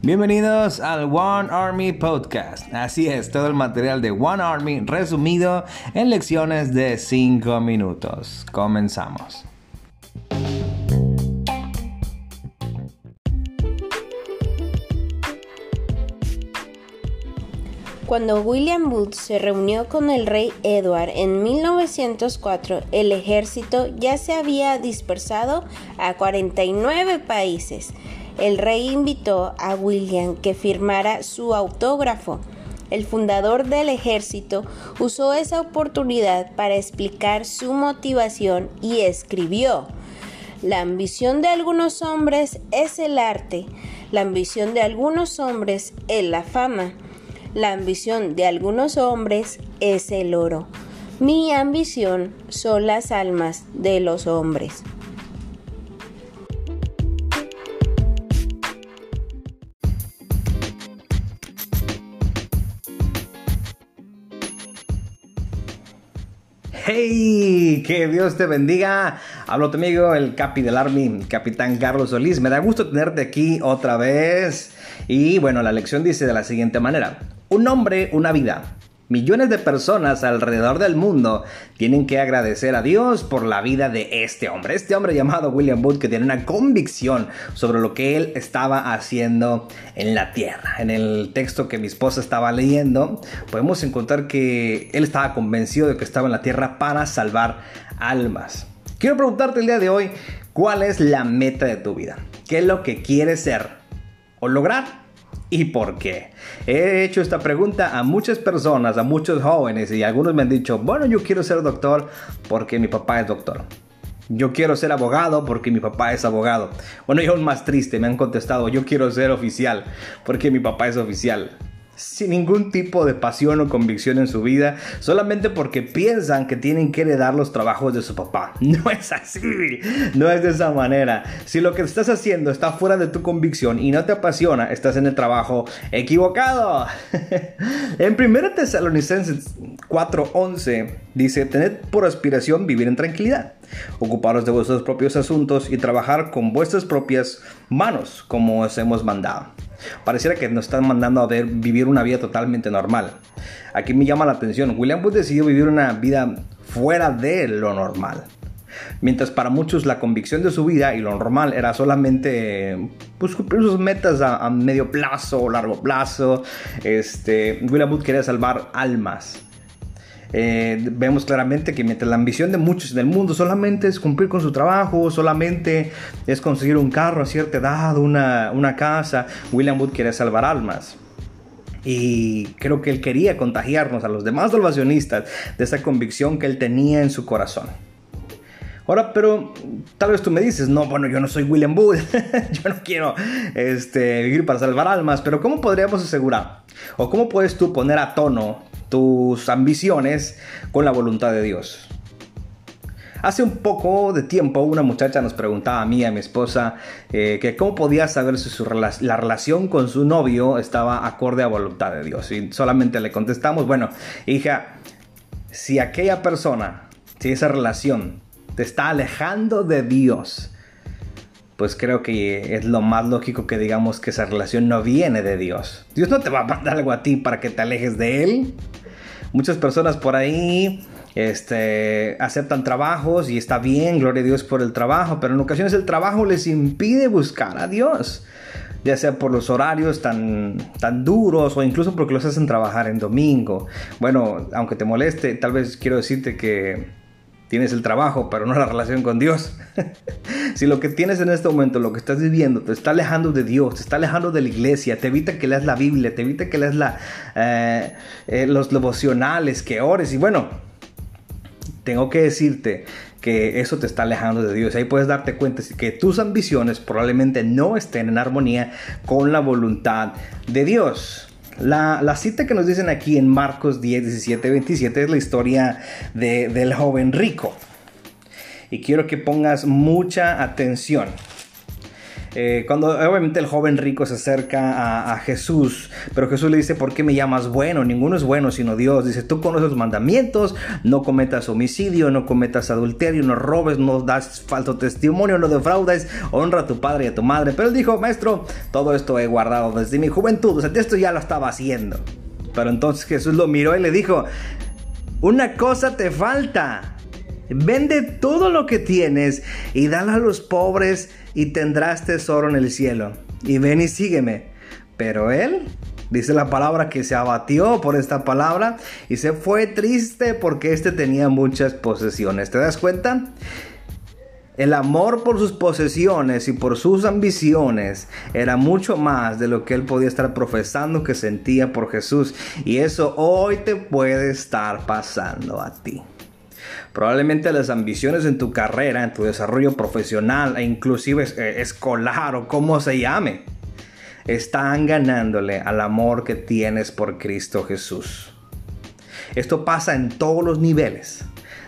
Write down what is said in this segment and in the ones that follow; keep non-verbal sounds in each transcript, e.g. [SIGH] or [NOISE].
Bienvenidos al One Army Podcast. Así es, todo el material de One Army resumido en lecciones de 5 minutos. Comenzamos. Cuando William Booth se reunió con el rey Edward en 1904, el ejército ya se había dispersado a 49 países el rey invitó a William que firmara su autógrafo. El fundador del ejército usó esa oportunidad para explicar su motivación y escribió, la ambición de algunos hombres es el arte, la ambición de algunos hombres es la fama, la ambición de algunos hombres es el oro. Mi ambición son las almas de los hombres. ¡Hey! Que Dios te bendiga. Hablo tu amigo, el Capi del Army, Capitán Carlos Solís. Me da gusto tenerte aquí otra vez. Y bueno, la lección dice de la siguiente manera. Un hombre, una vida. Millones de personas alrededor del mundo tienen que agradecer a Dios por la vida de este hombre. Este hombre llamado William Booth que tiene una convicción sobre lo que él estaba haciendo en la tierra. En el texto que mi esposa estaba leyendo, podemos encontrar que él estaba convencido de que estaba en la tierra para salvar almas. Quiero preguntarte el día de hoy, ¿cuál es la meta de tu vida? ¿Qué es lo que quieres ser o lograr? Y por qué. He hecho esta pregunta a muchas personas, a muchos jóvenes y algunos me han dicho, bueno, yo quiero ser doctor porque mi papá es doctor. Yo quiero ser abogado porque mi papá es abogado. Bueno, y aún más triste, me han contestado, yo quiero ser oficial porque mi papá es oficial sin ningún tipo de pasión o convicción en su vida, solamente porque piensan que tienen que heredar los trabajos de su papá. [LAUGHS] No es así, no es de esa manera. Si lo que estás haciendo está fuera de tu convicción y no te apasiona, estás en el trabajo equivocado. [LAUGHS] en 1 Tesalonicenses 4:11 dice, tened por aspiración vivir en tranquilidad, ocuparos de vuestros propios asuntos y trabajar con vuestras propias manos, como os hemos mandado. Pareciera que nos están mandando a ver, vivir una vida totalmente normal. Aquí me llama la atención, William Booth decidió vivir una vida fuera de lo normal. Mientras para muchos la convicción de su vida y lo normal era solamente pues, cumplir sus metas a, medio plazo o largo plazo, este, William Booth quería salvar almas. Eh, vemos claramente que mientras la ambición de muchos en el mundo solamente es cumplir con su trabajo, solamente es conseguir un carro a cierta edad, una, una casa, William Wood quiere salvar almas. Y creo que él quería contagiarnos a los demás salvacionistas de esa convicción que él tenía en su corazón. Ahora, pero tal vez tú me dices, no, bueno, yo no soy William Booth, [LAUGHS] yo no quiero este, vivir para salvar almas, pero ¿cómo podríamos asegurar? ¿O cómo puedes tú poner a tono tus ambiciones con la voluntad de Dios. Hace un poco de tiempo una muchacha nos preguntaba a mí, a mi esposa, eh, que cómo podía saber si su la relación con su novio estaba acorde a voluntad de Dios. Y solamente le contestamos, bueno, hija, si aquella persona, si esa relación te está alejando de Dios, pues creo que es lo más lógico que digamos que esa relación no viene de Dios. Dios no te va a mandar algo a ti para que te alejes de Él. Muchas personas por ahí este, aceptan trabajos y está bien, gloria a Dios por el trabajo, pero en ocasiones el trabajo les impide buscar a Dios, ya sea por los horarios tan, tan duros o incluso porque los hacen trabajar en domingo. Bueno, aunque te moleste, tal vez quiero decirte que tienes el trabajo, pero no la relación con Dios. [LAUGHS] si lo que tienes en este momento, lo que estás viviendo, te está alejando de Dios, te está alejando de la iglesia, te evita que leas la Biblia, te evita que leas la, eh, eh, los devocionales, que ores. Y bueno, tengo que decirte que eso te está alejando de Dios. Ahí puedes darte cuenta que tus ambiciones probablemente no estén en armonía con la voluntad de Dios. La, cita que nos dicen aquí en Marcos 10, 17, 27 es la historia del joven rico. Y quiero que pongas mucha atención. Eh, cuando obviamente el joven rico se acerca a, Jesús, pero Jesús le dice, ¿por qué me llamas bueno? Ninguno es bueno sino Dios. Dice, tú conoces los mandamientos, no cometas homicidio, no cometas adulterio, no robes, no das falso testimonio, no defraudes, honra a tu padre y a tu madre. Pero él dijo, maestro, todo esto he guardado desde mi juventud, o sea, esto ya lo estaba haciendo. Pero entonces Jesús lo miró y le dijo, una cosa te falta. Vende todo lo que tienes y dale a los pobres y tendrás tesoro en el cielo. Y ven y sígueme. Pero él, dice la palabra que se abatió por esta palabra y se fue triste porque éste tenía muchas posesiones. ¿Te das cuenta? El amor por sus posesiones y por sus ambiciones era mucho más de lo que él podía estar profesando que sentía por Jesús. Y eso hoy te puede estar pasando a ti. Probablemente las ambiciones en tu carrera, en tu desarrollo profesional e inclusive eh, escolar o como se llame, están ganándole al amor que tienes por Cristo Jesús. Esto pasa en todos los niveles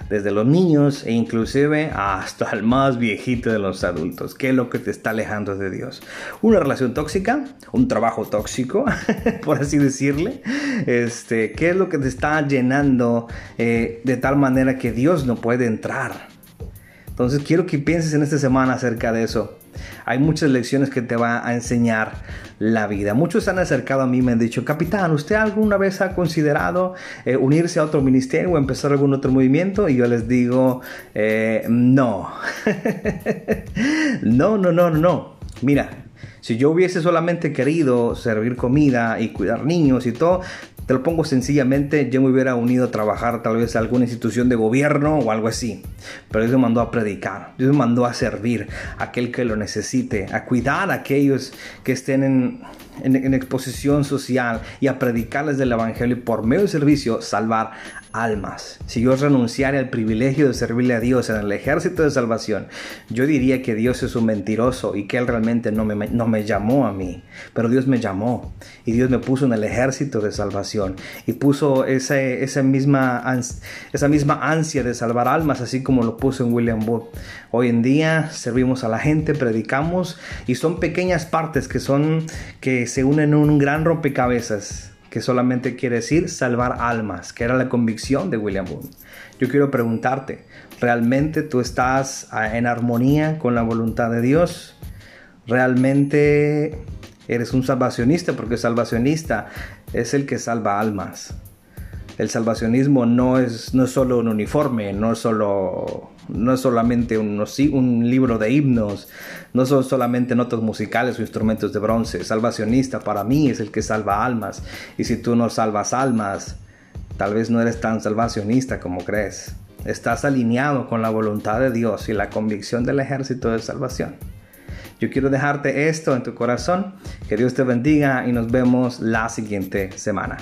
desde los niños e inclusive hasta el más viejito de los adultos. ¿Qué es lo que te está alejando de Dios? Una relación tóxica, un trabajo tóxico, [LAUGHS] por así decirle. Este, ¿Qué es lo que te está llenando eh, de tal manera que Dios no puede entrar? Entonces quiero que pienses en esta semana acerca de eso. Hay muchas lecciones que te va a enseñar la vida. Muchos se han acercado a mí y me han dicho, capitán, ¿usted alguna vez ha considerado eh, unirse a otro ministerio o empezar algún otro movimiento? Y yo les digo, eh, no. [LAUGHS] no, no, no, no. Mira, si yo hubiese solamente querido servir comida y cuidar niños y todo, te lo pongo sencillamente, yo me hubiera unido a trabajar tal vez a alguna institución de gobierno o algo así. Pero Dios me mandó a predicar, Dios me mandó a servir a aquel que lo necesite, a cuidar a aquellos que estén en, en, exposición social y a predicarles del Evangelio y por medio del servicio salvar almas. Si yo renunciara al privilegio de servirle a Dios en el ejército de salvación, yo diría que Dios es un mentiroso y que Él realmente no me, no me llamó a mí. Pero Dios me llamó y Dios me puso en el ejército de salvación y puso esa, esa, misma, esa misma ansia de salvar almas, así como lo puso en William Booth. Hoy en día servimos a la gente, predicamos y son pequeñas partes que son que se unen en un gran rompecabezas que solamente quiere decir salvar almas, que era la convicción de William Booth. Yo quiero preguntarte, ¿realmente tú estás ah, en armonía con la voluntad de Dios? ¿Realmente eres un salvacionista? Porque salvacionista es el que salva almas. El salvacionismo no es, no es solo un uniforme, no es solo no es solamente un, libro de himnos, no son solamente notas musicales o instrumentos de bronce. Salvacionista para mí es el que salva almas. Y si tú no salvas almas, tal vez no eres tan salvacionista como crees. Estás alineado con la voluntad de Dios y la convicción del ejército de salvación. Yo quiero dejarte esto en tu corazón. Que Dios te bendiga y nos vemos la siguiente semana.